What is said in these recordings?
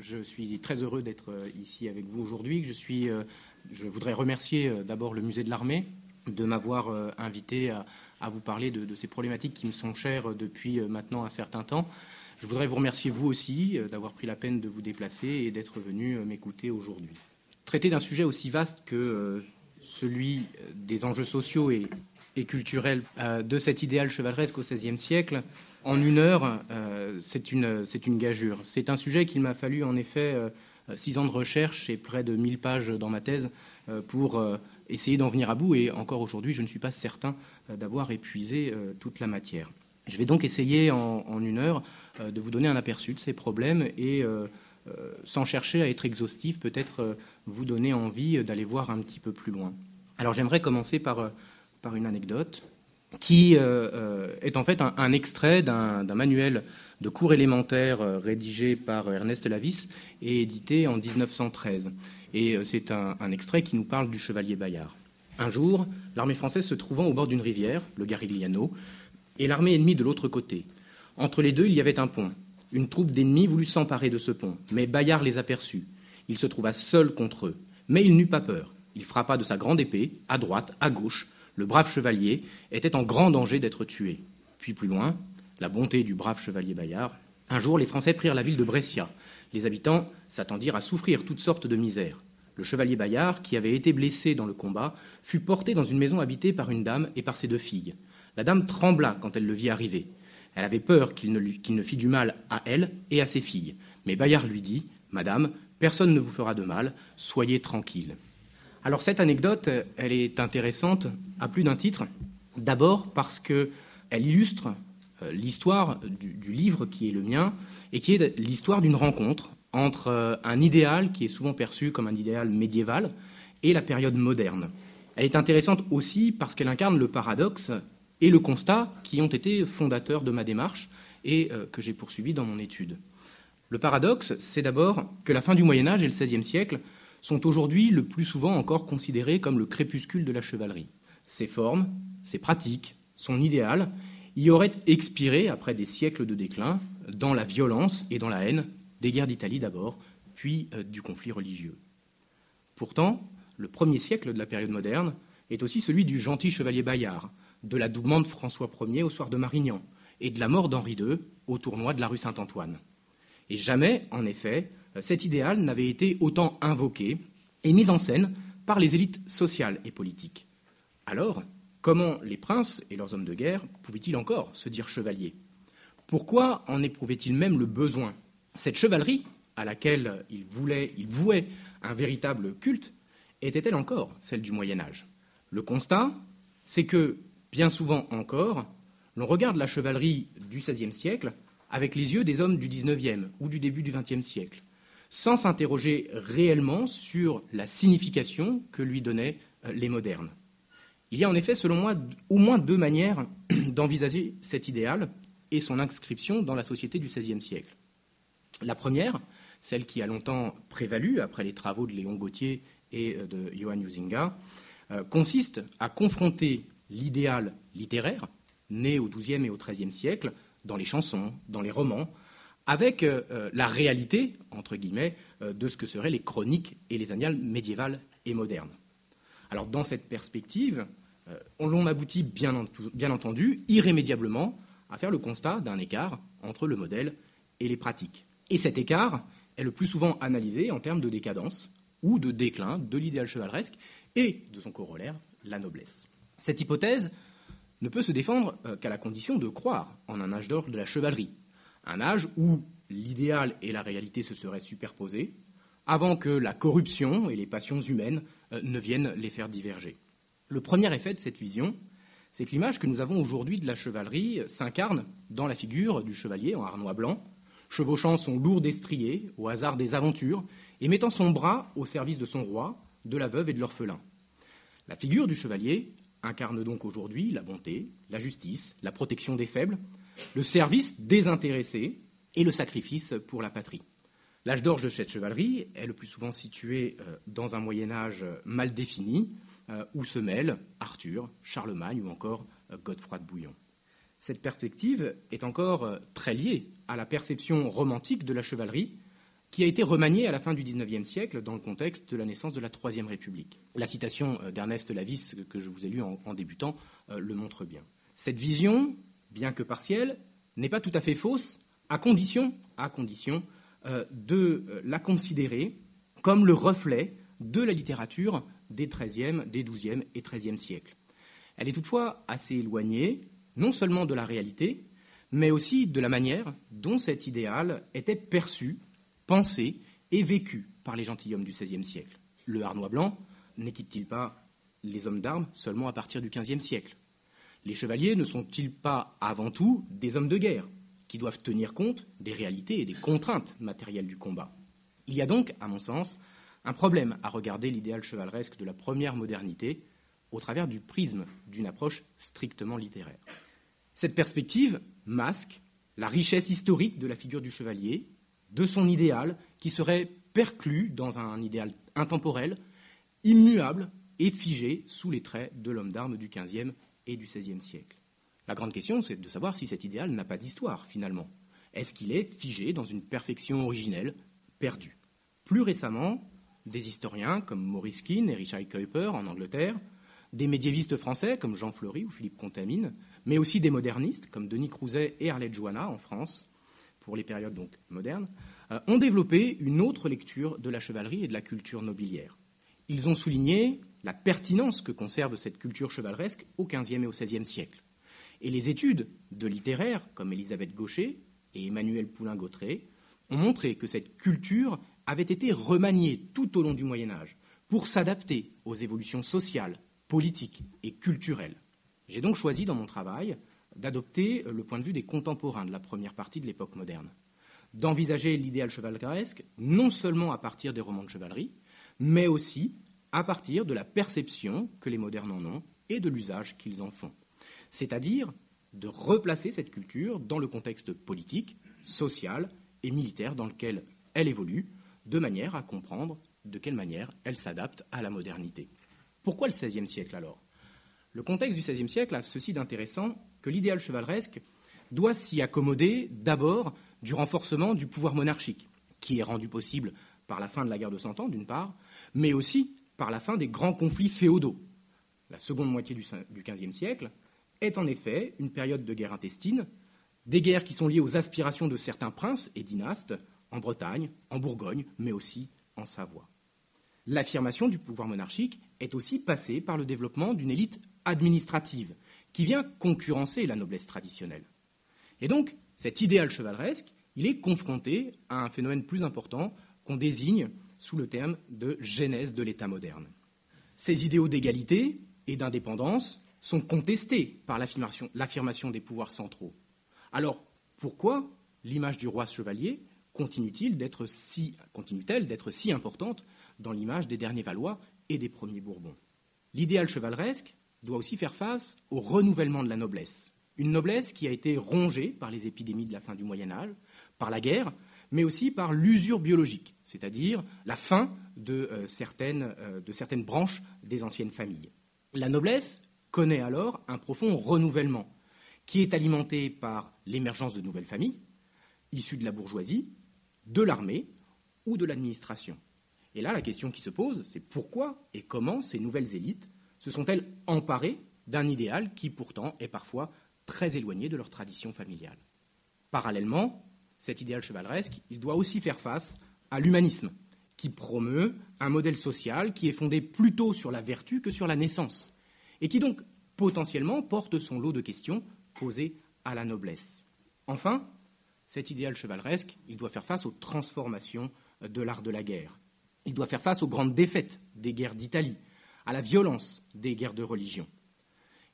Je suis très heureux d'être euh, ici avec vous aujourd'hui. Euh, je voudrais remercier euh, d'abord le musée de l'armée de m'avoir invité à, vous parler de, ces problématiques qui me sont chères depuis maintenant un certain temps. Je voudrais vous remercier vous aussi d'avoir pris la peine de vous déplacer et d'être venu m'écouter aujourd'hui. Traiter d'un sujet aussi vaste que celui des enjeux sociaux et, et culturels de cet idéal chevaleresque au XVIe siècle, en une heure, euh, c'est une, une, gageure. C'est un sujet qu'il m'a fallu en effet euh, six ans de recherche et près de 1000 pages dans ma thèse euh, pour essayer d'en venir à bout. Et encore aujourd'hui, je ne suis pas certain d'avoir épuisé toute la matière. Je vais donc essayer en une heure de vous donner un aperçu de ces problèmes et, sans chercher à être exhaustif, peut-être vous donner envie d'aller voir un petit peu plus loin. Alors j'aimerais commencer par, par une anecdote qui euh, euh, est en fait un, extrait d'un manuel de cours élémentaires euh, rédigé par Ernest Lavis et édité en 1913. Et c'est un, extrait qui nous parle du chevalier Bayard. Un jour, l'armée française se trouvant au bord d'une rivière, le Garigliano, et l'armée ennemie de l'autre côté. Entre les deux, il y avait un pont. Une troupe d'ennemis voulut s'emparer de ce pont, mais Bayard les aperçut. Il se trouva seul contre eux, mais il n'eut pas peur. Il frappa de sa grande épée, à droite, à gauche, le brave chevalier était en grand danger d'être tué. Puis plus loin, la bonté du brave chevalier Bayard. Un jour, les Français prirent la ville de Brescia. Les habitants s'attendirent à souffrir toutes sortes de misères. Le chevalier Bayard, qui avait été blessé dans le combat, fut porté dans une maison habitée par une dame et par ses deux filles. La dame trembla quand elle le vit arriver. Elle avait peur qu'il ne, fît du mal à elle et à ses filles. Mais Bayard lui dit Madame, personne ne vous fera de mal, soyez tranquille. Alors cette anecdote, elle est intéressante à plus d'un titre. D'abord parce qu'elle illustre euh, l'histoire du, livre qui est le mien et qui est l'histoire d'une rencontre entre euh, un idéal qui est souvent perçu comme un idéal médiéval et la période moderne. Elle est intéressante aussi parce qu'elle incarne le paradoxe et le constat qui ont été fondateurs de ma démarche et euh, que j'ai poursuivi dans mon étude. Le paradoxe, c'est d'abord que la fin du Moyen Âge et le XVIe siècle sont aujourd'hui le plus souvent encore considérés comme le crépuscule de la chevalerie. Ses formes, ses pratiques, son idéal y auraient expiré après des siècles de déclin dans la violence et dans la haine des guerres d'Italie d'abord, puis euh, du conflit religieux. Pourtant, le premier siècle de la période moderne est aussi celui du gentil chevalier Bayard, de l'adoubement de François Ier au soir de Marignan et de la mort d'Henri II au tournoi de la rue Saint-Antoine. Et jamais, en effet, cet idéal n'avait été autant invoqué et mis en scène par les élites sociales et politiques. Alors, comment les princes et leurs hommes de guerre pouvaient-ils encore se dire chevaliers? Pourquoi en éprouvaient-ils même le besoin? Cette chevalerie, à laquelle ils, voulaient, ils vouaient un véritable culte, était-elle encore celle du Moyen Âge? Le constat, c'est que, bien souvent encore, l'on regarde la chevalerie du XVIe siècle avec les yeux des hommes du XIXe ou du début du XXe siècle sans s'interroger réellement sur la signification que lui donnaient euh, les modernes. Il y a en effet, selon moi, au moins deux manières d'envisager cet idéal et son inscription dans la société du XVIe siècle. La première, celle qui a longtemps prévalu après les travaux de Léon Gauthier et euh, de Johann Huizinga, euh, consiste à confronter l'idéal littéraire, né au XIIe et au XIIIe siècle, dans les chansons, dans les romans, avec euh, euh, la réalité, entre guillemets, euh, de ce que seraient les chroniques et les annales médiévales et modernes. Alors, dans cette perspective, on aboutit bien, entendu irrémédiablement à faire le constat d'un écart entre le modèle et les pratiques. Et cet écart est le plus souvent analysé en termes de décadence ou de déclin de l'idéal chevaleresque et de son corollaire, la noblesse. Cette hypothèse ne peut se défendre qu'à la condition de croire en un âge d'or de la chevalerie, un âge où l'idéal et la réalité se seraient superposés, avant que la corruption et les passions humaines euh, ne viennent les faire diverger. Le premier effet de cette vision, c'est que l'image que nous avons aujourd'hui de la chevalerie s'incarne dans la figure du chevalier en harnois blanc, chevauchant son lourd destrier au hasard des aventures et mettant son bras au service de son roi, de la veuve et de l'orphelin. La figure du chevalier incarne donc aujourd'hui la bonté, la justice, la protection des faibles, le service désintéressé et le sacrifice pour la patrie. L'âge d'orge de cette chevalerie est le plus souvent situé euh, dans un Moyen Âge mal défini, euh, où se mêlent Arthur, Charlemagne ou encore euh, Godefroy de Bouillon. Cette perspective est encore très liée à la perception romantique de la chevalerie, qui a été remanié à la fin du XIXe siècle dans le contexte de la naissance de la Troisième République. La citation d'Ernest Lavis que je vous ai lue en, débutant le montre bien. Cette vision, bien que partielle, n'est pas tout à fait fausse, à condition, euh, de la considérer comme le reflet de la littérature des XIIIe, des XIIe et XIIIe siècles. Elle est toutefois assez éloignée, non seulement de la réalité, mais aussi de la manière dont cet idéal était perçu pensé et vécu par les gentilshommes du XVIe siècle. Le harnois blanc n'équipe-t-il pas les hommes d'armes seulement à partir du XVe siècle? Les chevaliers ne sont-ils pas avant tout des hommes de guerre qui doivent tenir compte des réalités et des contraintes matérielles du combat? Il y a donc, à mon sens, un problème à regarder l'idéal chevaleresque de la première modernité au travers du prisme d'une approche strictement littéraire. Cette perspective masque la richesse historique de la figure du chevalier de son idéal qui serait perclus dans un idéal intemporel, immuable et figé sous les traits de l'homme d'armes du XVe et du XVIe siècle. La grande question, c'est de savoir si cet idéal n'a pas d'histoire, finalement. Est-ce qu'il est figé dans une perfection originelle, perdue? Plus récemment, des historiens comme Maurice Keane et Richard Kuiper en Angleterre, des médiévistes français comme Jean Fleury ou Philippe Contamine, mais aussi des modernistes comme Denis Crouzet et Arlette Joanna en France, pour les périodes donc modernes, euh, ont développé une autre lecture de la chevalerie et de la culture nobiliaire. Ils ont souligné la pertinence que conserve cette culture chevaleresque au XVe et au XVIe siècle. Et les études de littéraires comme Élisabeth Gaucher et Emmanuel Poulain-Gautré ont montré que cette culture avait été remaniée tout au long du Moyen Âge pour s'adapter aux évolutions sociales, politiques et culturelles. J'ai donc choisi dans mon travail d'adopter le point de vue des contemporains de la première partie de l'époque moderne, d'envisager l'idéal chevaleresque non seulement à partir des romans de chevalerie, mais aussi à partir de la perception que les modernes en ont et de l'usage qu'ils en font. C'est-à-dire de replacer cette culture dans le contexte politique, social et militaire dans lequel elle évolue, de manière à comprendre de quelle manière elle s'adapte à la modernité. Pourquoi le XVIe siècle alors? Le contexte du XVIe siècle a ceci d'intéressant que l'idéal chevaleresque doit s'y accommoder d'abord du renforcement du pouvoir monarchique, qui est rendu possible par la fin de la guerre de Cent Ans, d'une part, mais aussi par la fin des grands conflits féodaux. La seconde moitié du XVe siècle est en effet une période de guerre intestine, des guerres qui sont liées aux aspirations de certains princes et dynastes en Bretagne, en Bourgogne, mais aussi en Savoie. L'affirmation du pouvoir monarchique est aussi passée par le développement d'une élite administrative qui vient concurrencer la noblesse traditionnelle. Et donc, cet idéal chevaleresque, il est confronté à un phénomène plus important qu'on désigne sous le terme de genèse de l'État moderne. Ces idéaux d'égalité et d'indépendance sont contestés par l'affirmation des pouvoirs centraux. Alors, pourquoi l'image du roi chevalier continue-t-elle d'être si, continue d'être si importante dans l'image des derniers Valois et des premiers Bourbons? L'idéal chevaleresque doit aussi faire face au renouvellement de la noblesse. Une noblesse qui a été rongée par les épidémies de la fin du Moyen Âge, par la guerre, mais aussi par l'usure biologique, c'est-à-dire la fin de, euh, euh, de certaines branches des anciennes familles. La noblesse connaît alors un profond renouvellement qui est alimenté par l'émergence de nouvelles familles, issues de la bourgeoisie, de l'armée ou de l'administration. Et là, la question qui se pose, c'est pourquoi et comment ces nouvelles élites se sont-elles emparées d'un idéal qui pourtant est parfois très éloigné de leur tradition familiale? Parallèlement, cet idéal chevaleresque, il doit aussi faire face à l'humanisme, qui promeut un modèle social qui est fondé plutôt sur la vertu que sur la naissance, et qui donc potentiellement porte son lot de questions posées à la noblesse. Enfin, cet idéal chevaleresque, il doit faire face aux transformations de l'art de la guerre. Il doit faire face aux grandes défaites des guerres d'Italie, à la violence des guerres de religion.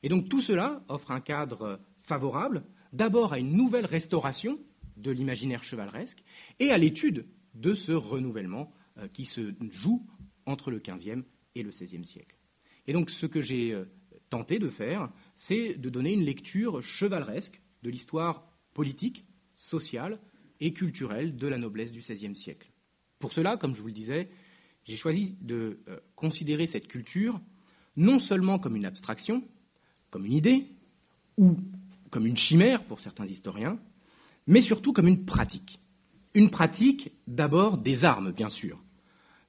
Et donc tout cela offre un cadre favorable d'abord à une nouvelle restauration de l'imaginaire chevaleresque et à l'étude de ce renouvellement euh, qui se joue entre le XVe et le XVIe siècle. Et donc ce que j'ai euh, tenté de faire, c'est de donner une lecture chevaleresque de l'histoire politique, sociale et culturelle de la noblesse du XVIe siècle. Pour cela, comme je vous le disais, j'ai choisi de euh, considérer cette culture non seulement comme une abstraction, comme une idée, ou comme une chimère pour certains historiens, mais surtout comme une pratique. Une pratique d'abord des armes, bien sûr,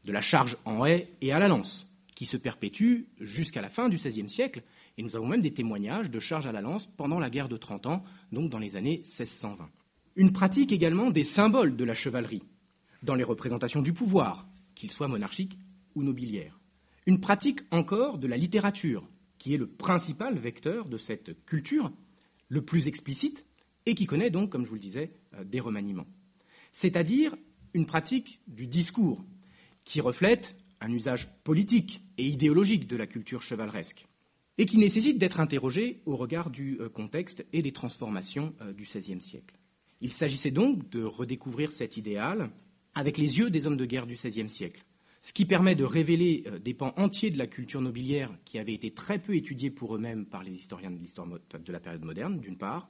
de la charge en haie et à la lance, qui se perpétue jusqu'à la fin du XVIe siècle, et nous avons même des témoignages de charge à la lance pendant la guerre de Trente Ans, donc dans les années 1620. Une pratique également des symboles de la chevalerie, dans les représentations du pouvoir, qu'il soit monarchique ou nobiliaire. Une pratique encore de la littérature, qui est le principal vecteur de cette culture, le plus explicite, et qui connaît donc, comme je vous le disais, euh, des remaniements. C'est-à-dire une pratique du discours, qui reflète un usage politique et idéologique de la culture chevaleresque, et qui nécessite d'être interrogé au regard du euh, contexte et des transformations euh, du XVIe siècle. Il s'agissait donc de redécouvrir cet idéal avec les yeux des hommes de guerre du XVIe siècle, ce qui permet de révéler des pans entiers de la culture nobiliaire qui avaient été très peu étudiés pour eux-mêmes par les historiens de l'histoire de la période moderne, d'une part,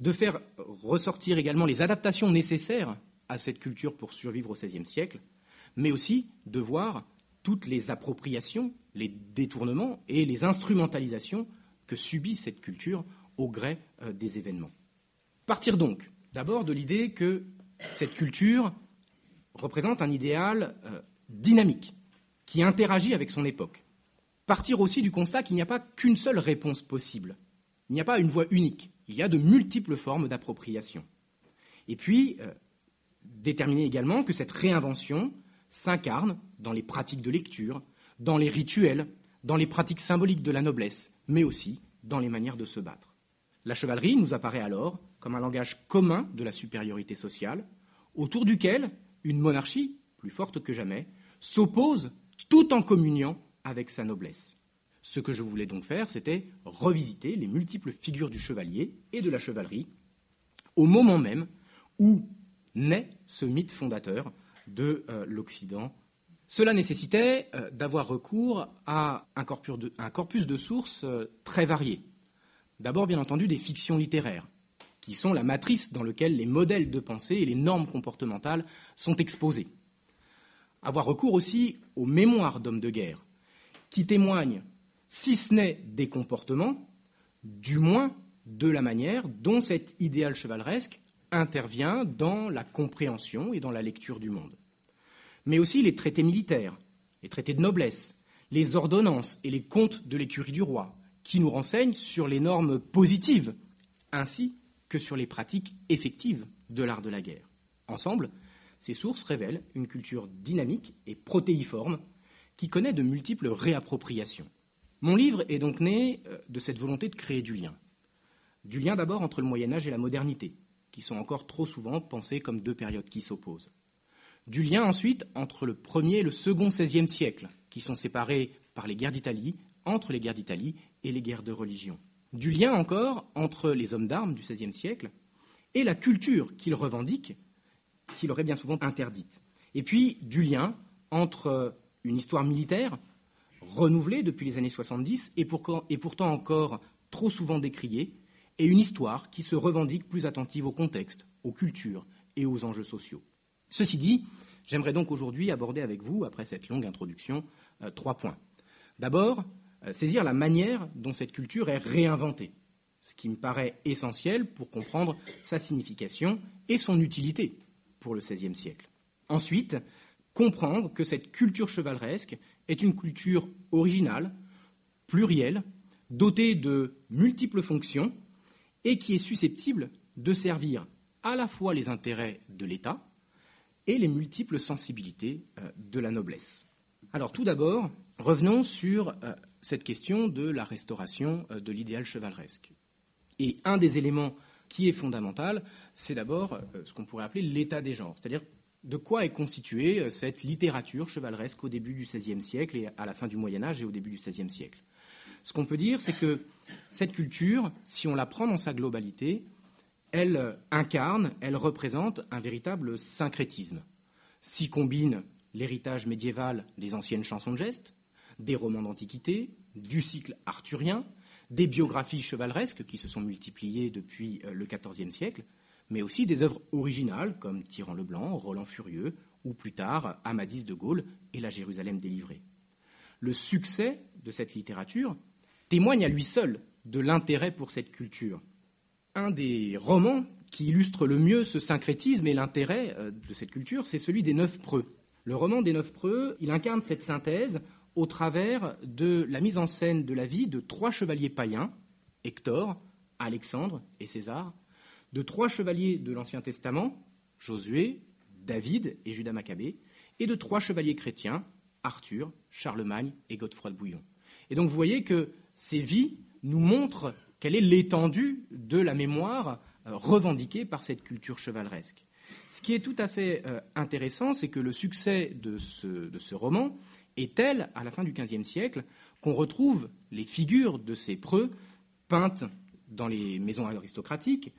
de faire ressortir également les adaptations nécessaires à cette culture pour survivre au XVIe siècle, mais aussi de voir toutes les appropriations, les détournements et les instrumentalisations que subit cette culture au gré euh, des événements. Partir donc d'abord de l'idée que cette culture représente un idéal euh, dynamique, qui interagit avec son époque. Partir aussi du constat qu'il n'y a pas qu'une seule réponse possible. Il n'y a pas une voie unique. Il y a de multiples formes d'appropriation. Et puis, euh, déterminer également que cette réinvention s'incarne dans les pratiques de lecture, dans les rituels, dans les pratiques symboliques de la noblesse, mais aussi dans les manières de se battre. La chevalerie nous apparaît alors comme un langage commun de la supériorité sociale, autour duquel une monarchie, plus forte que jamais, s'oppose tout en communiant avec sa noblesse. Ce que je voulais donc faire, c'était revisiter les multiples figures du chevalier et de la chevalerie au moment même où naît ce mythe fondateur de euh, l'Occident. Cela nécessitait euh, d'avoir recours à un corpus de, sources euh, très variées. D'abord, bien entendu, des fictions littéraires, qui sont la matrice dans laquelle les modèles de pensée et les normes comportementales sont exposés. Avoir recours aussi aux mémoires d'hommes de guerre, qui témoignent, si ce n'est des comportements, du moins de la manière dont cet idéal chevaleresque intervient dans la compréhension et dans la lecture du monde. Mais aussi les traités militaires, les traités de noblesse, les ordonnances et les comptes de l'écurie du roi, qui nous renseignent sur les normes positives, ainsi que sur les pratiques effectives de l'art de la guerre. Ensemble, ces sources révèlent une culture dynamique et protéiforme qui connaît de multiples réappropriations. Mon livre est donc né euh, de cette volonté de créer du lien. Du lien d'abord entre le Moyen Âge et la modernité, qui sont encore trop souvent pensées comme deux périodes qui s'opposent. Du lien ensuite entre le premier et le second XVIe siècle, qui sont séparés par les guerres d'Italie, entre les guerres d'Italie et les guerres de religion du lien encore entre les hommes d'armes du XVIe siècle et la culture qu'ils revendiquent, qu'il aurait bien souvent interdite. Et puis du lien entre une histoire militaire renouvelée depuis les années 70 et, pourtant encore trop souvent décriée, et une histoire qui se revendique plus attentive au contexte, aux cultures et aux enjeux sociaux. Ceci dit, j'aimerais donc aujourd'hui aborder avec vous, après cette longue introduction, euh, trois points. D'abord, euh, saisir la manière dont cette culture est réinventée, ce qui me paraît essentiel pour comprendre sa signification et son utilité pour le XVIe siècle. Ensuite, comprendre que cette culture chevaleresque est une culture originale, plurielle, dotée de multiples fonctions et qui est susceptible de servir à la fois les intérêts de l'État et les multiples sensibilités euh, de la noblesse. Alors tout d'abord, revenons sur euh, cette question de la restauration euh, de l'idéal chevaleresque. Et un des éléments qui est fondamental, c'est d'abord ce qu'on pourrait appeler l'état des genres, c'est-à-dire de quoi est constituée euh, cette littérature chevaleresque au début du XVIe siècle et à la fin du Moyen Âge et au début du XVIe siècle. Ce qu'on peut dire, c'est que cette culture, si on la prend dans sa globalité, elle incarne, elle représente un véritable syncrétisme. S'y combine l'héritage médiéval des anciennes chansons de gestes, des romans d'Antiquité, du cycle arthurien, des biographies chevaleresques qui se sont multipliées depuis euh, le XIVe siècle, mais aussi des œuvres originales comme Tyran le Blanc, Roland Furieux, ou plus tard Amadis de Gaulle et la Jérusalem délivrée. Le succès de cette littérature témoigne à lui seul de l'intérêt pour cette culture. Un des romans qui illustre le mieux ce syncrétisme et l'intérêt euh, de cette culture, c'est celui des Neuf Preux. Le roman des Neuf Preux, il incarne cette synthèse au travers de la mise en scène de la vie de trois chevaliers païens, Hector, Alexandre et César, de trois chevaliers de l'Ancien Testament, Josué, David et Judas Maccabée, et de trois chevaliers chrétiens, Arthur, Charlemagne et Godefroy de Bouillon. Et donc vous voyez que ces vies nous montrent quelle est l'étendue de la mémoire euh, revendiquée par cette culture chevaleresque. Ce qui est tout à fait euh, intéressant, c'est que le succès de ce, roman est tel, à la fin du XVe siècle, qu'on retrouve les figures de ces preux peintes dans les maisons aristocratiques,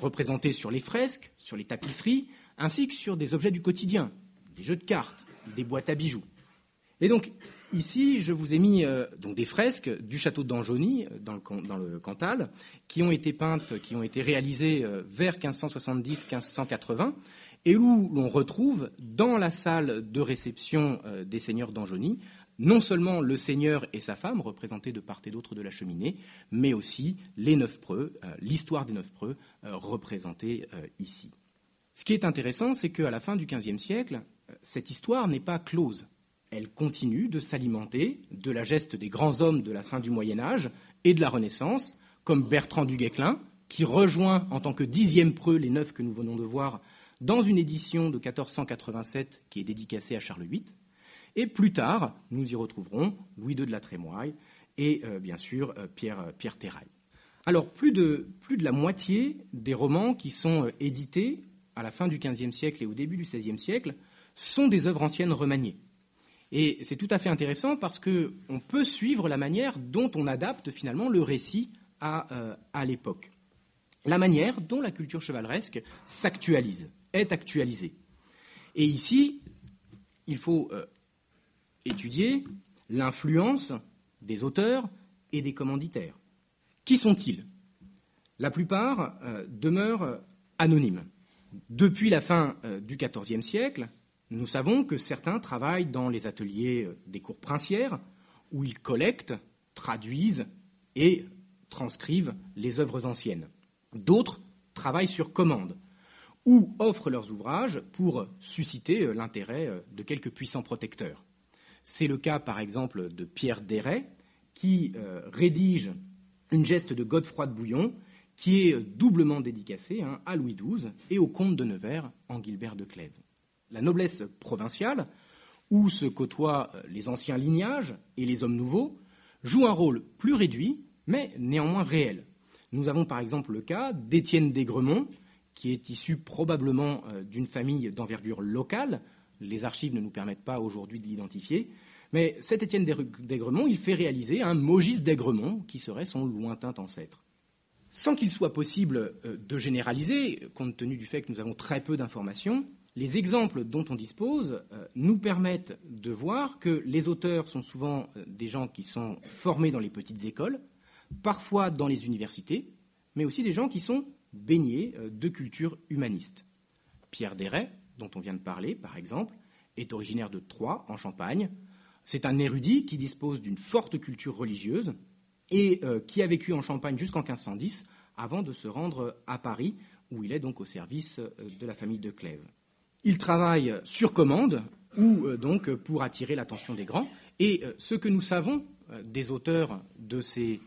représentées sur les fresques, sur les tapisseries, ainsi que sur des objets du quotidien, des jeux de cartes, des boîtes à bijoux. Et donc, ici, je vous ai mis euh, des fresques du château d'Anjony, euh, dans le, dans le, Cantal, qui ont été peintes, qui ont été réalisées euh, vers 1570-1580, et où l'on retrouve dans la salle de réception des seigneurs d'Anjony non seulement le seigneur et sa femme, représentés de part et d'autre de la cheminée, mais aussi les neuf preux, l'histoire des neuf preux, représentée ici. Ce qui est intéressant, c'est qu'à la fin du XVe siècle, cette histoire n'est pas close. Elle continue de s'alimenter de la geste des grands hommes de la fin du Moyen Âge et de la Renaissance, comme Bertrand du Guesclin, qui rejoint en tant que dixième preux les neuf que nous venons de voir dans une édition de 1487 qui est dédicacée à Charles VIII. Et plus tard, nous y retrouverons Louis II de la Trémoille et euh, bien sûr euh, Pierre, euh, Terrail. Alors plus de, la moitié des romans qui sont édités à la fin du XVe siècle et au début du XVIe siècle sont des œuvres anciennes remaniées. Et c'est tout à fait intéressant parce qu'on peut suivre la manière dont on adapte finalement le récit à, l'époque. La manière dont la culture chevaleresque s'actualise, est actualisée. Et ici, il faut étudier l'influence des auteurs et des commanditaires. Qui sont-ils? La plupart euh, demeurent anonymes. Depuis la fin du XIVe siècle, nous savons que certains travaillent dans les ateliers euh, des cours princières, où ils collectent, traduisent et transcrivent les œuvres anciennes. D'autres travaillent sur commande, ou offrent leurs ouvrages pour susciter euh, l'intérêt euh, de quelques puissants protecteurs. C'est le cas, par exemple, de Pierre Déret, qui rédige une geste de Godefroy de Bouillon, qui est doublement dédicacée hein, à Louis XII et au comte de Nevers en Guilbert de Clèves la noblesse provinciale, où se côtoient euh, les anciens lignages et les hommes nouveaux, joue un rôle plus réduit, mais néanmoins réel. Nous avons par exemple le cas d'Étienne d'Aigremont, qui est issu probablement euh, d'une famille d'envergure locale. Les archives ne nous permettent pas aujourd'hui de l'identifier. Mais cet Étienne d'Aigremont, il fait réaliser un Mogis d'Aigremont, qui serait son lointain ancêtre. Sans qu'il soit possible euh, de généraliser, compte tenu du fait que nous avons très peu d'informations, les exemples dont on dispose euh, nous permettent de voir que les auteurs sont souvent euh, des gens qui sont formés dans les petites écoles, parfois dans les universités, mais aussi des gens qui sont baignés de culture humaniste. Pierre Déret, dont on vient de parler, par exemple, est originaire de Troyes, en Champagne. C'est un érudit qui dispose d'une forte culture religieuse et qui a vécu en Champagne jusqu'en 1510 avant de se rendre à Paris, où il est donc au service de la famille de Clèves. Il travaille sur commande ou euh, donc pour attirer l'attention des grands. Et euh, ce que nous savons euh, des auteurs de ces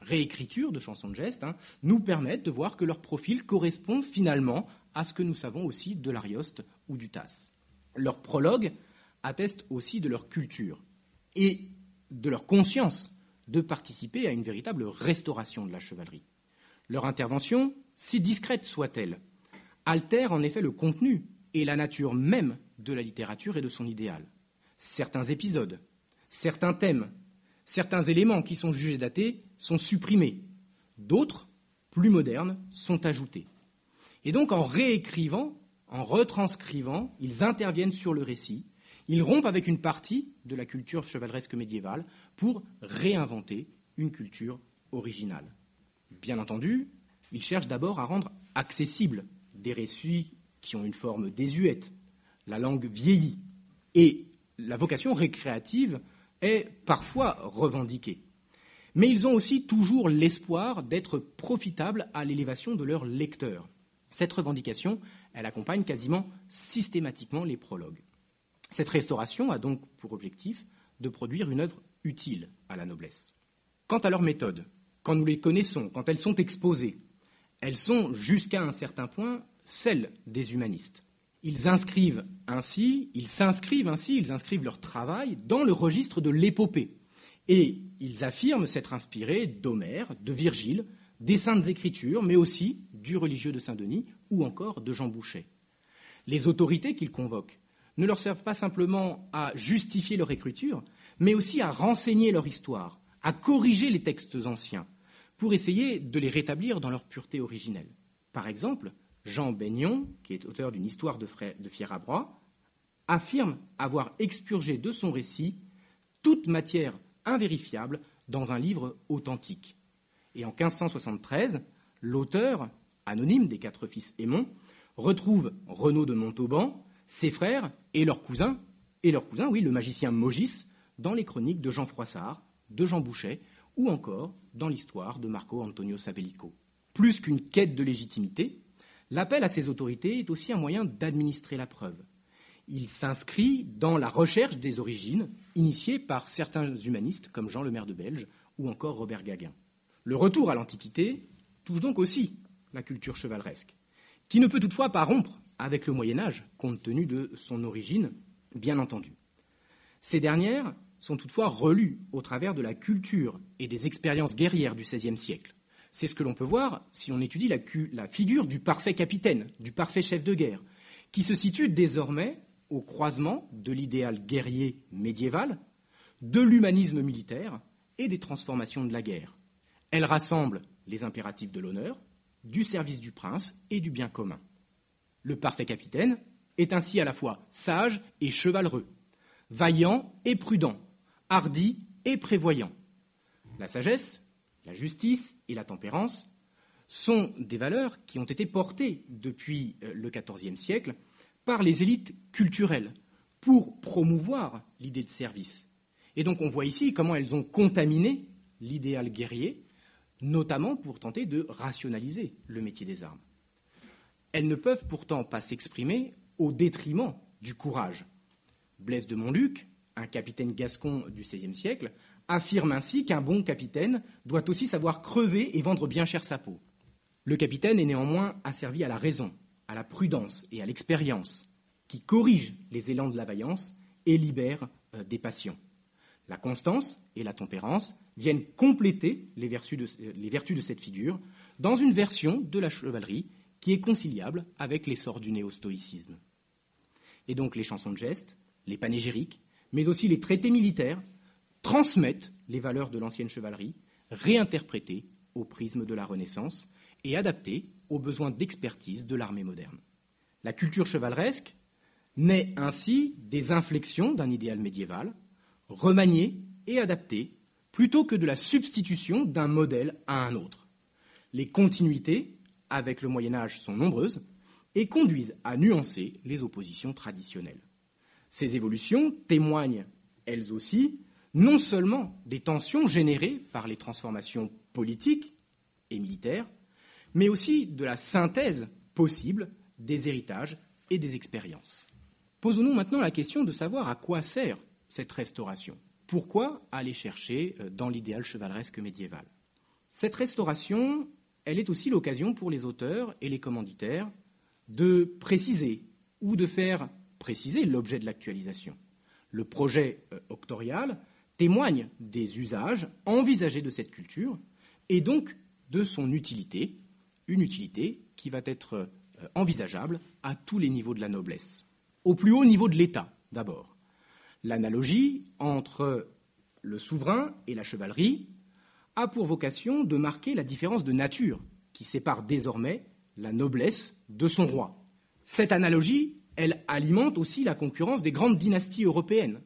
réécritures de chansons de geste hein, nous permettent de voir que leur profil correspond finalement à ce que nous savons aussi de l'Arioste ou du Tasse. Leur prologue atteste aussi de leur culture et de leur conscience de participer à une véritable restauration de la chevalerie. Leur intervention, si discrète soit-elle, altère en effet le contenu et la nature même de la littérature et de son idéal. Certains épisodes, certains thèmes, certains éléments qui sont jugés datés sont supprimés, d'autres, plus modernes, sont ajoutés. Et donc en réécrivant, en retranscrivant, ils interviennent sur le récit, ils rompent avec une partie de la culture chevaleresque médiévale pour réinventer une culture originale. Bien entendu, ils cherchent d'abord à rendre accessibles des récits qui ont une forme désuète. La langue vieillit. Et la vocation récréative est parfois revendiquée. Mais ils ont aussi toujours l'espoir d'être profitables à l'élévation de leurs lecteurs. Cette revendication, elle accompagne quasiment systématiquement les prologues. Cette restauration a donc pour objectif de produire une œuvre utile à la noblesse. Quant à leurs méthodes, quand nous les connaissons, quand elles sont exposées, elles sont jusqu'à un certain point celles des humanistes. Ils inscrivent ainsi, ils s'inscrivent ainsi, ils inscrivent leur travail dans le registre de l'épopée. Et ils affirment s'être inspirés d'Homère, de Virgile, des Saintes Écritures, mais aussi du religieux de Saint-Denis ou encore de Jean Boucher. Les autorités qu'ils convoquent ne leur servent pas simplement à justifier leur écriture, mais aussi à renseigner leur histoire, à corriger les textes anciens, pour essayer de les rétablir dans leur pureté originelle. Par exemple, Jean Baignon, qui est auteur d'une histoire de, Fierabrois, affirme avoir expurgé de son récit toute matière invérifiable dans un livre authentique. Et en 1573, l'auteur, anonyme des quatre fils Aymon, retrouve Renaud de Montauban, ses frères et leurs cousins, et leur cousin, oui, le magicien Mogis, dans les chroniques de Jean Froissart, de Jean Boucher, ou encore dans l'histoire de Marco Antonio Sabellico. Plus qu'une quête de légitimité, l'appel à ces autorités est aussi un moyen d'administrer la preuve. Il s'inscrit dans la recherche des origines initiée par certains humanistes comme Jean le Maire de Belge ou encore Robert Gaguin. Le retour à l'Antiquité touche donc aussi la culture chevaleresque, qui ne peut toutefois pas rompre avec le Moyen Âge, compte tenu de son origine, bien entendu. Ces dernières sont toutefois relues au travers de la culture et des expériences guerrières du XVIe siècle. C'est ce que l'on peut voir si on étudie la, la, figure du parfait capitaine, du parfait chef de guerre, qui se situe désormais au croisement de l'idéal guerrier médiéval, de l'humanisme militaire et des transformations de la guerre. Elle rassemble les impératifs de l'honneur, du service du prince et du bien commun. Le parfait capitaine est ainsi à la fois sage et chevaleureux, vaillant et prudent, hardi et prévoyant. La sagesse, la justice et la tempérance sont des valeurs qui ont été portées depuis euh, le XIVe siècle par les élites culturelles pour promouvoir l'idée de service. Et donc on voit ici comment elles ont contaminé l'idéal guerrier, notamment pour tenter de rationaliser le métier des armes. Elles ne peuvent pourtant pas s'exprimer au détriment du courage. Blaise de Montluc, un capitaine gascon du XVIe siècle, affirme ainsi qu'un bon capitaine doit aussi savoir crever et vendre bien cher sa peau. Le capitaine est néanmoins asservi à la raison, à la prudence et à l'expérience, qui corrigent les élans de la vaillance et libèrent euh, des passions. La constance et la tempérance viennent compléter les vertus, de, cette figure dans une version de la chevalerie qui est conciliable avec l'essor du néo-stoïcisme. Et donc les chansons de geste, les panégyriques, mais aussi les traités militaires transmettent les valeurs de l'ancienne chevalerie, réinterprétées au prisme de la Renaissance et adaptées aux besoins d'expertise de l'armée moderne. La culture chevaleresque naît ainsi des inflexions d'un idéal médiéval, remanié et adapté, plutôt que de la substitution d'un modèle à un autre. Les continuités avec le Moyen Âge sont nombreuses et conduisent à nuancer les oppositions traditionnelles. Ces évolutions témoignent, elles aussi, non seulement des tensions générées par les transformations politiques et militaires, mais aussi de la synthèse possible des héritages et des expériences. Posons-nous maintenant la question de savoir à quoi sert cette restauration. Pourquoi aller chercher euh, dans l'idéal chevaleresque médiéval? Cette restauration, elle est aussi l'occasion pour les auteurs et les commanditaires de préciser ou de faire préciser l'objet de l'actualisation. Le projet euh, octorial témoigne des usages envisagés de cette culture et donc de son utilité, une utilité qui va être euh, envisageable à tous les niveaux de la noblesse. Au plus haut niveau de l'État, d'abord. L'analogie entre le souverain et la chevalerie a pour vocation de marquer la différence de nature qui sépare désormais la noblesse de son roi. Cette analogie elle alimente aussi la concurrence des grandes dynasties européennes.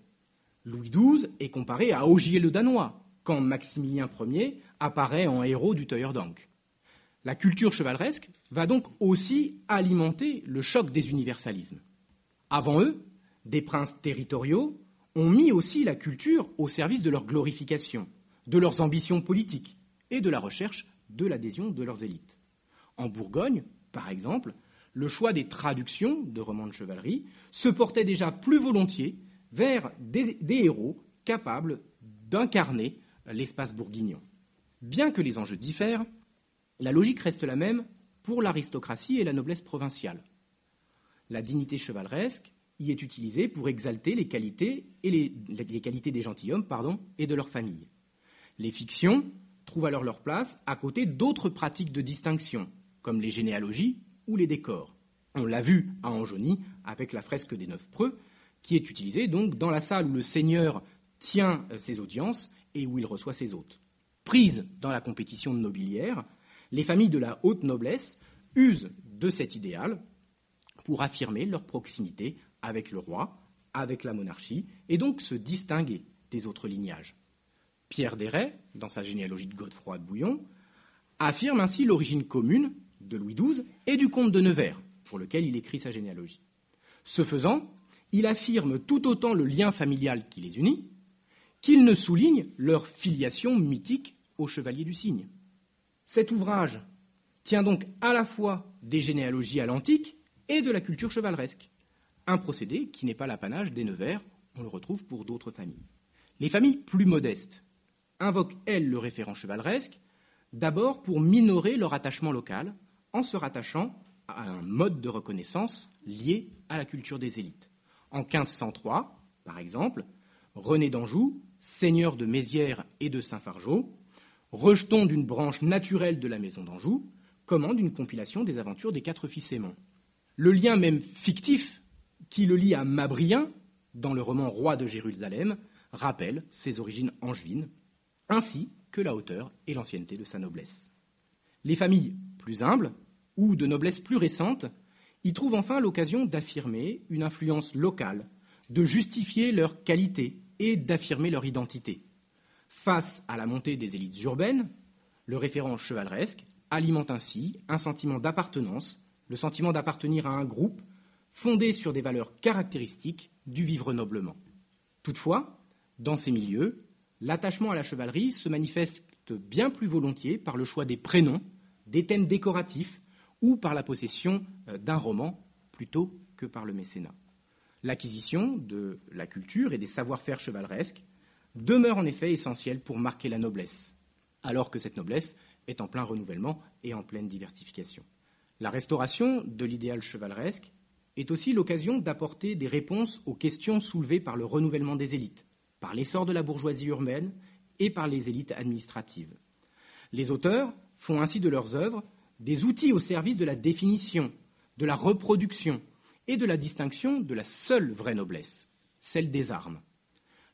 Louis XII est comparé à Ogier le Danois, quand Maximilien Ier apparaît en héros du Teuerdank. La culture chevaleresque va donc aussi alimenter le choc des universalismes. Avant eux, des princes territoriaux ont mis aussi la culture au service de leur glorification, de leurs ambitions politiques et de la recherche de l'adhésion de leurs élites. En Bourgogne, Par exemple, le choix des traductions de romans de chevalerie se portait déjà plus volontiers vers des, héros capables d'incarner l'espace bourguignon. Bien que les enjeux diffèrent, la logique reste la même pour l'aristocratie et la noblesse provinciale. La dignité chevaleresque est utilisée pour exalter les qualités, et les, qualités des gentilshommes pardon, et de leur famille. Les fictions trouvent alors leur place à côté d'autres pratiques de distinction, comme les généalogies ou les décors. On l'a vu à Anjony avec la fresque des neuf preux, qui est utilisée donc dans la salle où le seigneur tient euh, ses audiences et où il reçoit ses hôtes. Prises dans la compétition nobiliaire, les familles de la haute noblesse usent de cet idéal pour affirmer leur proximité avec le roi, avec la monarchie, et donc se distinguer des autres lignages. Pierre Desrais, dans sa généalogie de Godefroy de Bouillon, affirme ainsi l'origine commune de Louis XII et du comte de Nevers, pour lequel il écrit sa généalogie. Ce faisant, il affirme tout autant le lien familial qui les unit, qu'il ne souligne leur filiation mythique aux chevaliers du cygne. Cet ouvrage tient donc à la fois des généalogies à l'antique et de la culture chevaleresque, un procédé qui n'est pas l'apanage des Nevers, on le retrouve pour d'autres familles. Les familles plus modestes invoquent, elles, le référent chevaleresque, d'abord pour minorer leur attachement local, en se rattachant à un mode de reconnaissance lié à la culture des élites. En 1503, par exemple, René d'Anjou, seigneur de Mézières et de Saint-Fargeau, rejeton d'une branche naturelle de la maison d'Anjou, commande une compilation des aventures des quatre fils aimants. Le lien même fictif qui le lie à Mabrien, dans le roman Roi de Jérusalem, rappelle ses origines angevines, ainsi que la hauteur et l'ancienneté de sa noblesse. Les familles plus humbles, ou de noblesse plus récente, y trouvent enfin l'occasion d'affirmer une influence locale, de justifier leur qualité et d'affirmer leur identité. Face à la montée des élites urbaines, le référent chevaleresque alimente ainsi un sentiment d'appartenance, le sentiment d'appartenir à un groupe fondé sur des valeurs caractéristiques du vivre noblement. Toutefois, dans ces milieux, l'attachement à la chevalerie se manifeste bien plus volontiers par le choix des prénoms, des thèmes décoratifs ou par la possession euh, d'un roman plutôt que par le mécénat. L'acquisition de la culture et des savoir-faire chevaleresques demeure en effet essentiel pour marquer la noblesse, alors que cette noblesse est en plein renouvellement et en pleine diversification. La restauration de l'idéal chevaleresque est aussi l'occasion d'apporter des réponses aux questions soulevées par le renouvellement des élites, par l'essor de la bourgeoisie urbaine et par les élites administratives. Les auteurs font ainsi de leurs œuvres des outils au service de la définition, de la reproduction et de la distinction de la seule vraie noblesse, celle des armes.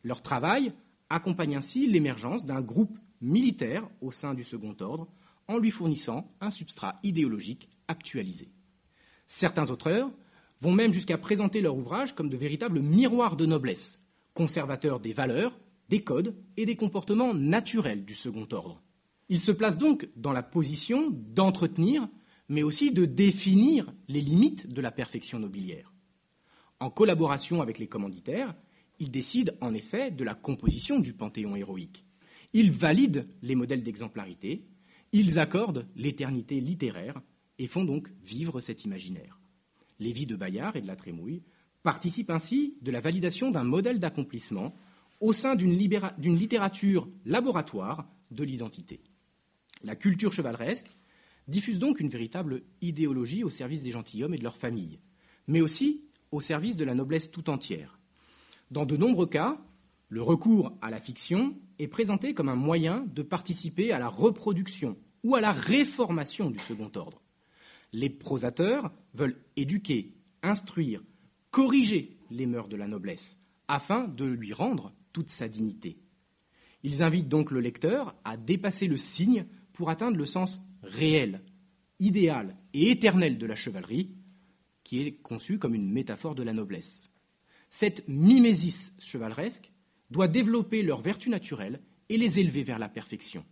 Leur travail accompagne ainsi l'émergence d'un groupe militaire au sein du second ordre en lui fournissant un substrat idéologique actualisé. Certains auteurs vont même jusqu'à présenter leur ouvrage comme de véritables miroirs de noblesse, conservateurs des valeurs, des codes et des comportements naturels du second ordre. Ils se placent donc dans la position d'entretenir, mais aussi de définir les limites de la perfection nobiliaire. En collaboration avec les commanditaires, ils décident en effet de la composition du panthéon héroïque. Ils valident les modèles d'exemplarité, ils accordent l'éternité littéraire et font donc vivre cet imaginaire. Les vies de Bayard et de la Trémouille participent ainsi de la validation d'un modèle d'accomplissement au sein d'une littérature laboratoire de l'identité. La culture chevaleresque diffuse donc une véritable idéologie au service des gentilshommes et de leurs familles, mais aussi au service de la noblesse tout entière. Dans de nombreux cas, le recours à la fiction est présenté comme un moyen de participer à la reproduction ou à la réformation du second ordre. Les prosateurs veulent éduquer, instruire, corriger les mœurs de la noblesse, afin de lui rendre toute sa dignité. Ils invitent donc le lecteur à dépasser le signe pour atteindre le sens réel, idéal et éternel de la chevalerie, qui est conçu comme une métaphore de la noblesse. Cette mimésis chevaleresque doit développer leurs vertus naturelles et les élever vers la perfection.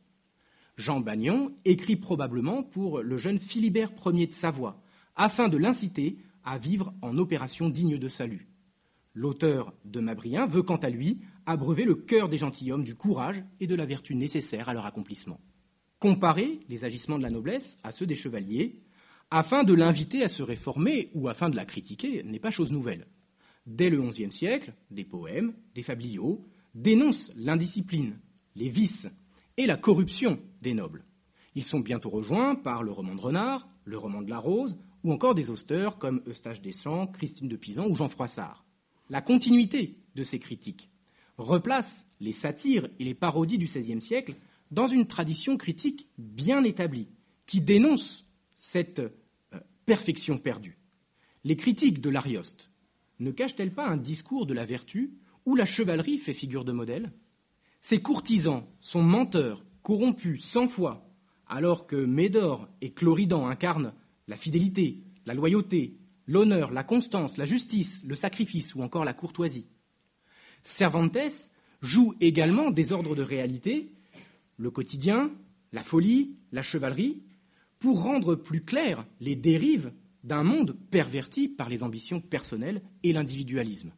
Jean Bagnon écrit probablement pour le jeune Philibert Ier de Savoie, afin de l'inciter à vivre en opération digne de salut. L'auteur de Mabrien veut quant à lui abreuver le cœur des gentilshommes du courage et de la vertu nécessaires à leur accomplissement. Comparer les agissements de la noblesse à ceux des chevaliers afin de l'inviter à se réformer ou afin de la critiquer, n'est pas chose nouvelle. Dès le XIe siècle, des poèmes, des fabliaux dénoncent l'indiscipline, les vices et la corruption des nobles. Ils sont bientôt rejoints par le roman de Renard, le roman de la Rose, ou encore des auteurs comme Eustache Deschamps, Christine de Pisan ou Jean Froissart. La continuité de ces critiques replace les satires et les parodies du XVIe siècle dans une tradition critique bien établie, qui dénonce cette euh, perfection perdue. Les critiques de l'Arioste ne cachent-elles pas un discours de la vertu où la chevalerie fait figure de modèle? Ces courtisans sont menteurs, corrompus, sans foi, alors que Médor et Cloridan incarnent la fidélité, la loyauté, l'honneur, la constance, la justice, le sacrifice ou encore la courtoisie. Cervantes joue également des ordres de réalité, le quotidien, la folie, la chevalerie, pour rendre plus claires les dérives d'un monde perverti par les ambitions personnelles et l'individualisme.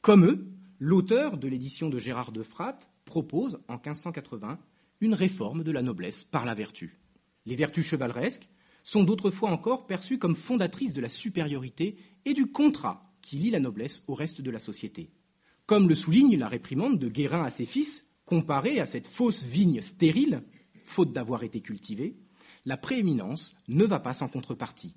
Comme eux, l'auteur de l'édition de Gérard de Fratte propose, en 1580, une réforme de la noblesse par la vertu. Les vertus chevaleresques sont d'autres fois encore perçues comme fondatrices de la supériorité et du contrat qui lie la noblesse au reste de la société. Comme le souligne la réprimande de Guérin à ses fils, comparée à cette fausse vigne stérile, faute d'avoir été cultivée, la prééminence ne va pas sans contrepartie.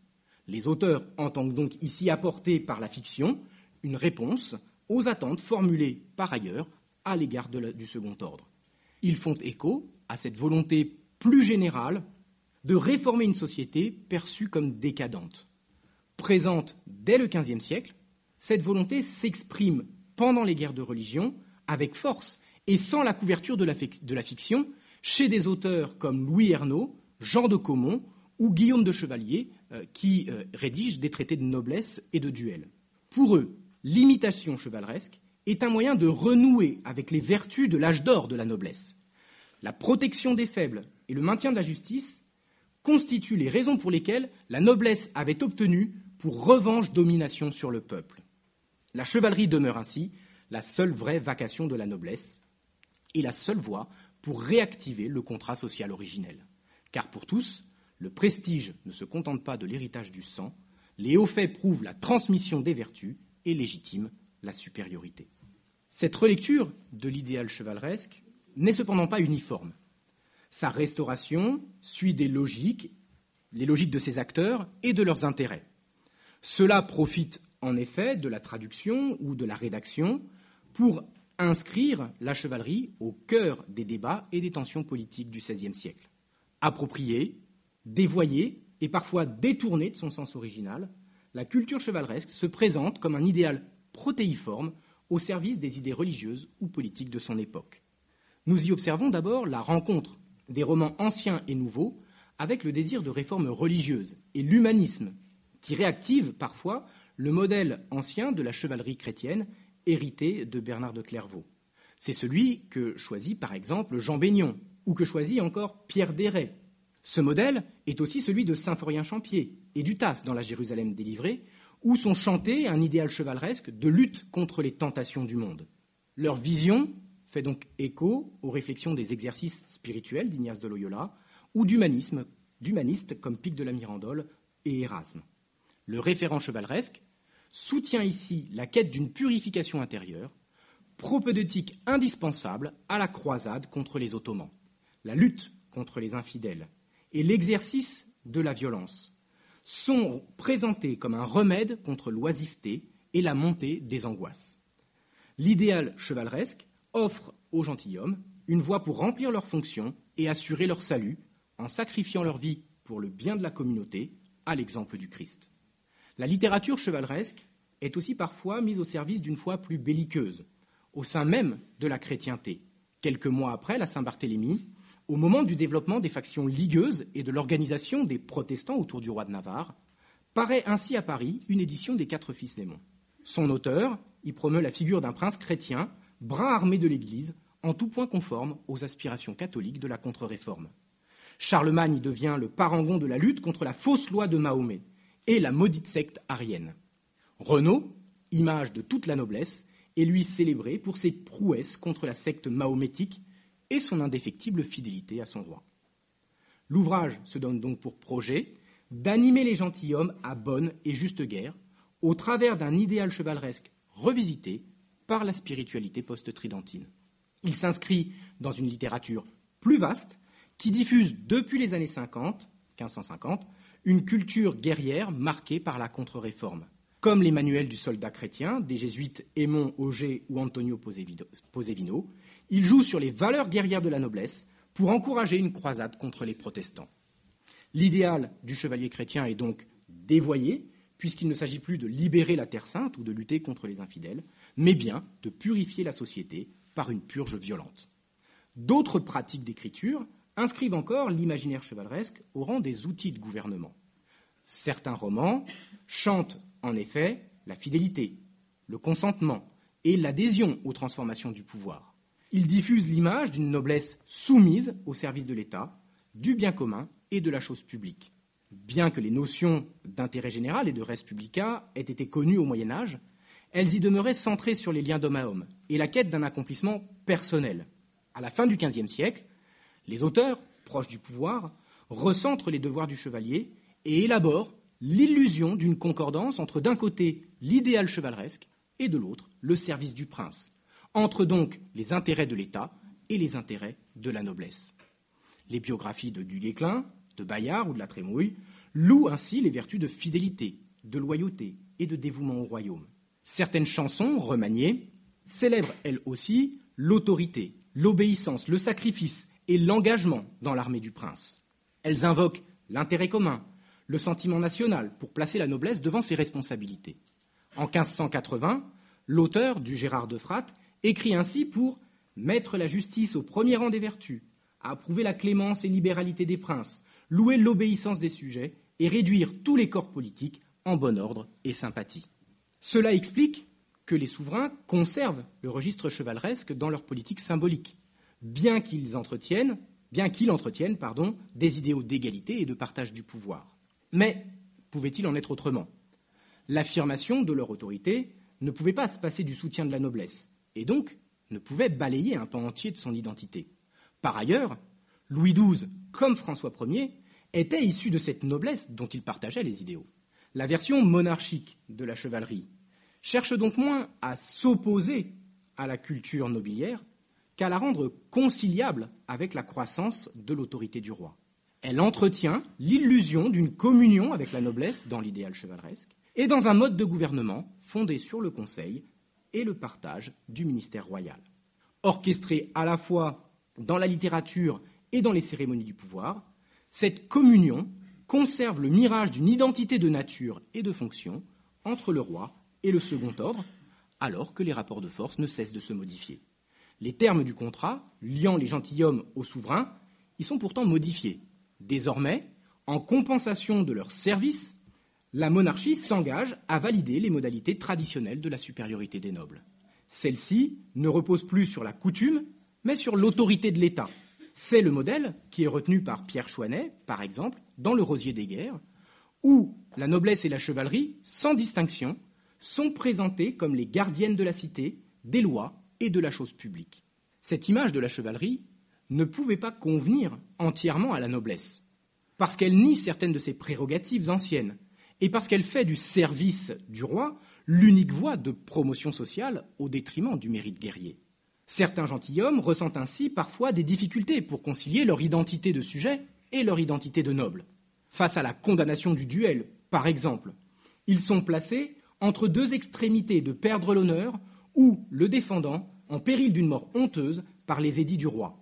Les auteurs entendent donc ici apporter par la fiction une réponse aux attentes formulées par ailleurs à l'égard du second ordre. Ils font écho à cette volonté plus générale de réformer une société perçue comme décadente. Présente dès le XVe siècle, cette volonté s'exprime pendant les guerres de religion avec force et sans la couverture de la, fiction chez des auteurs comme Louis Ernaud, Jean de Caumont ou Guillaume de Chevalier, euh, qui euh, rédigent des traités de noblesse et de duel. Pour eux, l'imitation chevaleresque est un moyen de renouer avec les vertus de l'âge d'or de la noblesse. La protection des faibles et le maintien de la justice constituent les raisons pour lesquelles la noblesse avait obtenu pour revanche domination sur le peuple. La chevalerie demeure ainsi la seule vraie vacation de la noblesse et la seule voie pour réactiver le contrat social originel. Car pour tous, le prestige ne se contente pas de l'héritage du sang, les hauts faits prouvent la transmission des vertus et légitiment la supériorité. Cette relecture de l'idéal chevaleresque n'est cependant pas uniforme. Sa restauration suit des logiques, les logiques de ses acteurs et de leurs intérêts. Cela profite en effet de la traduction ou de la rédaction pour inscrire la chevalerie au cœur des débats et des tensions politiques du XVIe siècle. Appropriée, dévoyée et parfois détournée de son sens original, la culture chevaleresque se présente comme un idéal protéiforme au service des idées religieuses ou politiques de son époque. Nous y observons d'abord la rencontre des romans anciens et nouveaux avec le désir de réforme religieuse et l'humanisme, qui réactive parfois le modèle ancien de la chevalerie chrétienne hérité de Bernard de Clairvaux. C'est celui que choisit par exemple Jean Baignon, ou que choisit encore Pierre Déret. Ce modèle est aussi celui de Saint-Forien-Champier et du Tasse dans la Jérusalem délivrée, où sont chantés un idéal chevaleresque de lutte contre les tentations du monde. Leur vision fait donc écho aux réflexions des exercices spirituels d'Ignace de Loyola ou d'humanisme, d'humanistes comme Pic de la Mirandole et Erasme. Le référent chevaleresque soutient ici la quête d'une purification intérieure, propédeutique indispensable à la croisade contre les Ottomans, la lutte contre les infidèles et l'exercice de la violence sont présentés comme un remède contre l'oisiveté et la montée des angoisses. L'idéal chevaleresque offrent aux gentilshommes une voie pour remplir leurs fonctions et assurer leur salut en sacrifiant leur vie pour le bien de la communauté, à l'exemple du Christ. La littérature chevaleresque est aussi parfois mise au service d'une foi plus belliqueuse, au sein même de la chrétienté. Quelques mois après la Saint-Barthélemy, au moment du développement des factions ligueuses et de l'organisation des protestants autour du roi de Navarre, paraît ainsi à Paris une édition des Quatre Fils Lémon. Son auteur y promeut la figure d'un prince chrétien bras armé de l'Église, en tout point conforme aux aspirations catholiques de la contre-réforme. Charlemagne devient le parangon de la lutte contre la fausse loi de Mahomet et la maudite secte arienne. Renaud, image de toute la noblesse, est lui célébré pour ses prouesses contre la secte mahométique et son indéfectible fidélité à son roi. L'ouvrage se donne donc pour projet d'animer les gentilshommes à bonne et juste guerre, au travers d'un idéal chevaleresque revisité par la spiritualité post-tridentine. Il s'inscrit dans une littérature plus vaste qui diffuse depuis les années 50, 1550, une culture guerrière marquée par la contre-réforme. Comme les manuels du soldat chrétien des jésuites Aimon Auger ou Antonio Posevino, il joue sur les valeurs guerrières de la noblesse pour encourager une croisade contre les protestants. L'idéal du chevalier chrétien est donc dévoyé, puisqu'il ne s'agit plus de libérer la Terre sainte ou de lutter contre les infidèles, mais bien de purifier la société par une purge violente. D'autres pratiques d'écriture inscrivent encore l'imaginaire chevaleresque au rang des outils de gouvernement. Certains romans chantent en effet la fidélité, le consentement et l'adhésion aux transformations du pouvoir. Ils diffusent l'image d'une noblesse soumise au service de l'État, du bien commun et de la chose publique. Bien que les notions d'intérêt général et de res publica aient été connues au Moyen Âge, elles y demeuraient centrées sur les liens d'homme à homme et la quête d'un accomplissement personnel. À la fin du XVe siècle, les auteurs, proches du pouvoir, recentrent les devoirs du chevalier et élaborent l'illusion d'une concordance entre d'un côté l'idéal chevaleresque et de l'autre le service du prince, entre donc les intérêts de l'État et les intérêts de la noblesse. Les biographies de Duguesclin, de Bayard ou de la Trémouille louent ainsi les vertus de fidélité, de loyauté et de dévouement au royaume. Certaines chansons, remaniées, célèbrent elles aussi l'autorité, l'obéissance, le sacrifice et l'engagement dans l'armée du prince. Elles invoquent l'intérêt commun, le sentiment national pour placer la noblesse devant ses responsabilités. En 1580, l'auteur du Gérard de Fratte écrit ainsi pour mettre la justice au premier rang des vertus, approuver la clémence et libéralité des princes, louer l'obéissance des sujets et réduire tous les corps politiques en bon ordre et sympathie. Cela explique que les souverains conservent le registre chevaleresque dans leur politique symbolique, bien qu'ils entretiennent, bien qu'ils entretiennent des idéaux d'égalité et de partage du pouvoir. Mais pouvait-il en être autrement? L'affirmation de leur autorité ne pouvait pas se passer du soutien de la noblesse, et donc ne pouvait balayer un pan entier de son identité. Par ailleurs, Louis XII, comme François Ier, était issu de cette noblesse dont il partageait les idéaux. La version monarchique de la chevalerie cherche donc moins à s'opposer à la culture nobiliaire qu'à la rendre conciliable avec la croissance de l'autorité du roi. Elle entretient l'illusion d'une communion avec la noblesse dans l'idéal chevaleresque et dans un mode de gouvernement fondé sur le conseil et le partage du ministère royal. Orchestrée à la fois dans la littérature et dans les cérémonies du pouvoir, cette communion conserve le mirage d'une identité de nature et de fonction entre le roi et le second ordre, alors que les rapports de force ne cessent de se modifier. Les termes du contrat, liant les gentilshommes aux souverains, y sont pourtant modifiés. Désormais, en compensation de leur service, la monarchie s'engage à valider les modalités traditionnelles de la supériorité des nobles. Celle-ci ne repose plus sur la coutume, mais sur l'autorité de l'État, c'est le modèle qui est retenu par Pierre Chouanet, par exemple, dans Le Rosier des guerres, où la noblesse et la chevalerie, sans distinction, sont présentées comme les gardiennes de la cité, des lois et de la chose publique. Cette image de la chevalerie ne pouvait pas convenir entièrement à la noblesse, parce qu'elle nie certaines de ses prérogatives anciennes, et parce qu'elle fait du service du roi l'unique voie de promotion sociale au détriment du mérite guerrier. Certains gentilshommes ressentent ainsi parfois des difficultés pour concilier leur identité de sujet et leur identité de noble. Face à la condamnation du duel, par exemple, ils sont placés entre deux extrémités de perdre l'honneur ou le défendant en péril d'une mort honteuse par les édits du roi.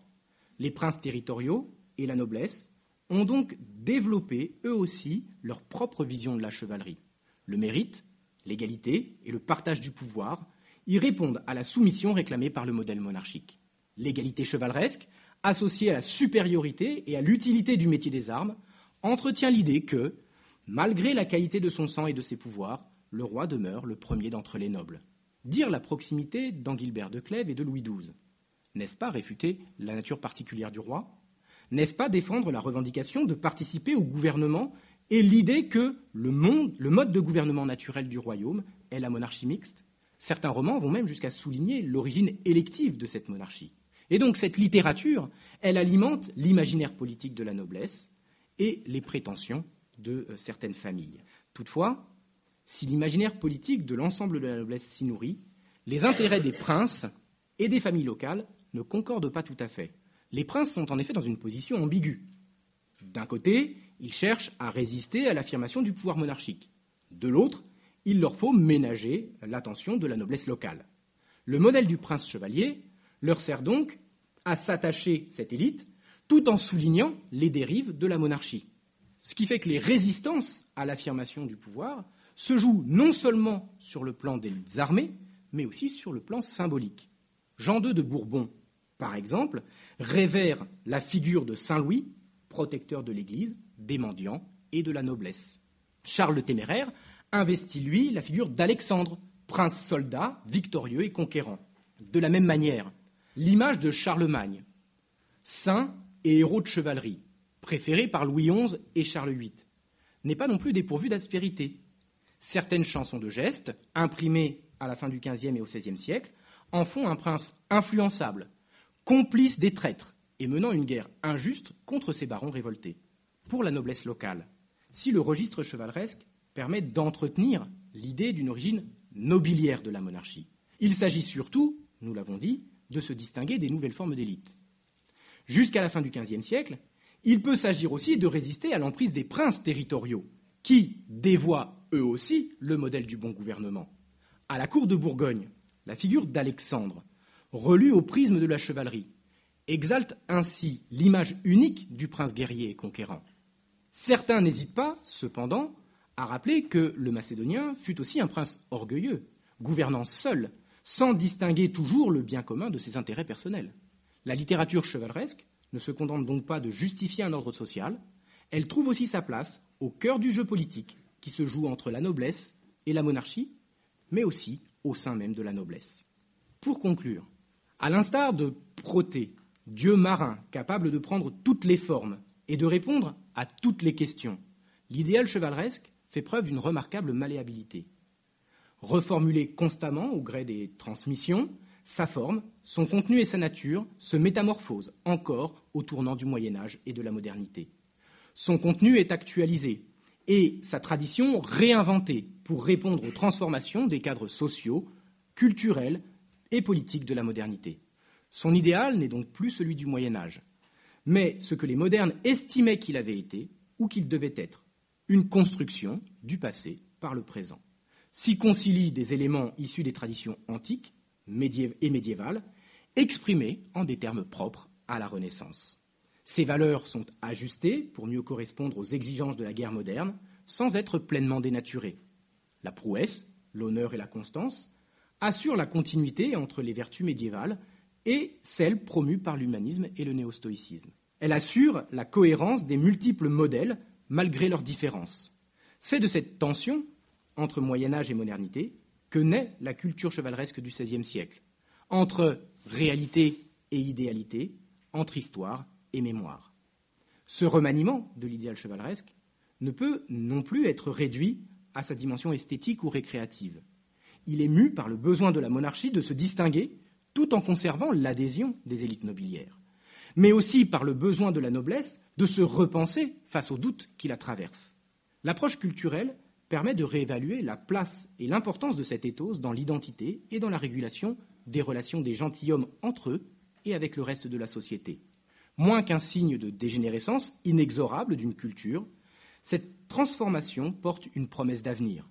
Les princes territoriaux et la noblesse ont donc développé eux aussi leur propre vision de la chevalerie. Le mérite, l'égalité et le partage du pouvoir y répondent à la soumission réclamée par le modèle monarchique. L'égalité chevaleresque, associée à la supériorité et à l'utilité du métier des armes, entretient l'idée que, malgré la qualité de son sang et de ses pouvoirs, le roi demeure le premier d'entre les nobles. Dire la proximité d'Angilbert de Clèves et de Louis XII, n'est-ce pas réfuter la nature particulière du roi? N'est-ce pas défendre la revendication de participer au gouvernement et l'idée que le, mode de gouvernement naturel du royaume est la monarchie mixte? Certains romans vont même jusqu'à souligner l'origine élective de cette monarchie. Et donc cette littérature, elle alimente l'imaginaire politique de la noblesse et les prétentions de euh, certaines familles. Toutefois, si l'imaginaire politique de l'ensemble de la noblesse s'y nourrit, les intérêts des princes et des familles locales ne concordent pas tout à fait. Les princes sont en effet dans une position ambiguë. D'un côté, ils cherchent à résister à l'affirmation du pouvoir monarchique. De l'autre, il leur faut ménager l'attention de la noblesse locale. Le modèle du prince chevalier leur sert donc à s'attacher cette élite tout en soulignant les dérives de la monarchie. Ce qui fait que les résistances à l'affirmation du pouvoir se jouent non seulement sur le plan des armées, mais aussi sur le plan symbolique. Jean II de Bourbon, par exemple, révère la figure de Saint Louis, protecteur de l'Église, des mendiants et de la noblesse. Charles le Téméraire investit, lui, la figure d'Alexandre, prince soldat, victorieux et conquérant. De la même manière, l'image de Charlemagne, saint et héros de chevalerie, préféré par Louis XI et Charles VIII, n'est pas non plus dépourvu d'aspérité. Certaines chansons de gestes, imprimées à la fin du XVe et au XVIe siècle, en font un prince influençable, complice des traîtres et menant une guerre injuste contre ses barons révoltés. Pour la noblesse locale, si le registre chevaleresque permet d'entretenir l'idée d'une origine nobiliaire de la monarchie, il s'agit surtout, nous l'avons dit, de se distinguer des nouvelles formes d'élite. Jusqu'à la fin du XVe siècle, il peut s'agir aussi de résister à l'emprise des princes territoriaux, qui dévoient eux aussi le modèle du bon gouvernement. À la cour de Bourgogne, la figure d'Alexandre, relue au prisme de la chevalerie, exalte ainsi l'image unique du prince guerrier et conquérant. Certains n'hésitent pas, cependant, à rappeler que le Macédonien fut aussi un prince orgueilleux, gouvernant seul, sans distinguer toujours le bien commun de ses intérêts personnels. La littérature chevaleresque ne se contente donc pas de justifier un ordre social, elle trouve aussi sa place au cœur du jeu politique qui se joue entre la noblesse et la monarchie, mais aussi au sein même de la noblesse. Pour conclure, à l'instar de Protée, dieu marin capable de prendre toutes les formes et de répondre à toutes les questions, l'idéal chevaleresque fait preuve d'une remarquable malléabilité. Reformulé constamment au gré des transmissions, sa forme, son contenu et sa nature se métamorphosent encore au tournant du Moyen Âge et de la modernité. Son contenu est actualisé et sa tradition réinventée pour répondre aux transformations des cadres sociaux, culturels et politiques de la modernité. Son idéal n'est donc plus celui du Moyen Âge, mais ce que les modernes estimaient qu'il avait été ou qu'il devait être, une construction du passé par le présent. S'y concilient des éléments issus des traditions antiques et médiévales, exprimés en des termes propres à la Renaissance. Ces valeurs sont ajustées pour mieux correspondre aux exigences de la guerre moderne, sans être pleinement dénaturées. La prouesse, l'honneur et la constance assurent la continuité entre les vertus médiévales et celles promues par l'humanisme et le néostoïcisme. Elle assure la cohérence des multiples modèles malgré leurs différences. C'est de cette tension entre Moyen Âge et modernité que naît la culture chevaleresque du XVIe siècle, entre réalité et idéalité, entre histoire et mémoire. Ce remaniement de l'idéal chevaleresque ne peut non plus être réduit à sa dimension esthétique ou récréative. Il est mu par le besoin de la monarchie de se distinguer tout en conservant l'adhésion des élites nobiliaires, mais aussi par le besoin de la noblesse de se repenser face aux doutes qui la traversent. L'approche culturelle permet de réévaluer la place et l'importance de cet ethos dans l'identité et dans la régulation des relations des gentilshommes entre eux et avec le reste de la société. Moins qu'un signe de dégénérescence inexorable d'une culture, cette transformation porte une promesse d'avenir.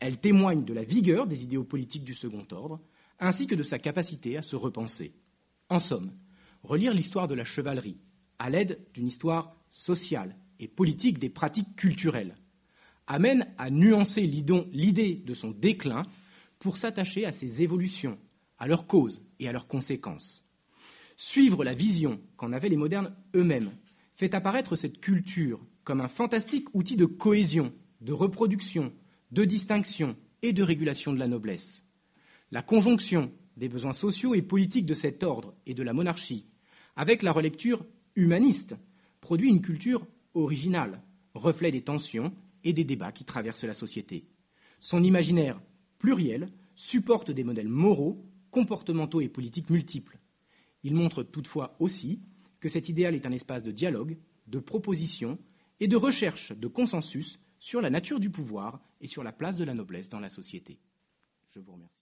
Elle témoigne de la vigueur des idéaux politiques du second ordre, ainsi que de sa capacité à se repenser. En somme, relire l'histoire de la chevalerie à l'aide d'une histoire sociale et politique des pratiques culturelles amène à nuancer l'idée de son déclin pour s'attacher à ses évolutions, à leurs causes et à leurs conséquences. Suivre la vision qu'en avaient les modernes eux-mêmes fait apparaître cette culture comme un fantastique outil de cohésion, de reproduction, de distinction et de régulation de la noblesse. La conjonction des besoins sociaux et politiques de cet ordre et de la monarchie, avec la relecture humaniste, produit une culture originale, reflet des tensions et des débats qui traversent la société. Son imaginaire pluriel supporte des modèles moraux, comportementaux et politiques multiples. Il montre toutefois aussi que cet idéal est un espace de dialogue, de proposition et de recherche de consensus sur la nature du pouvoir et sur la place de la noblesse dans la société. Je vous remercie.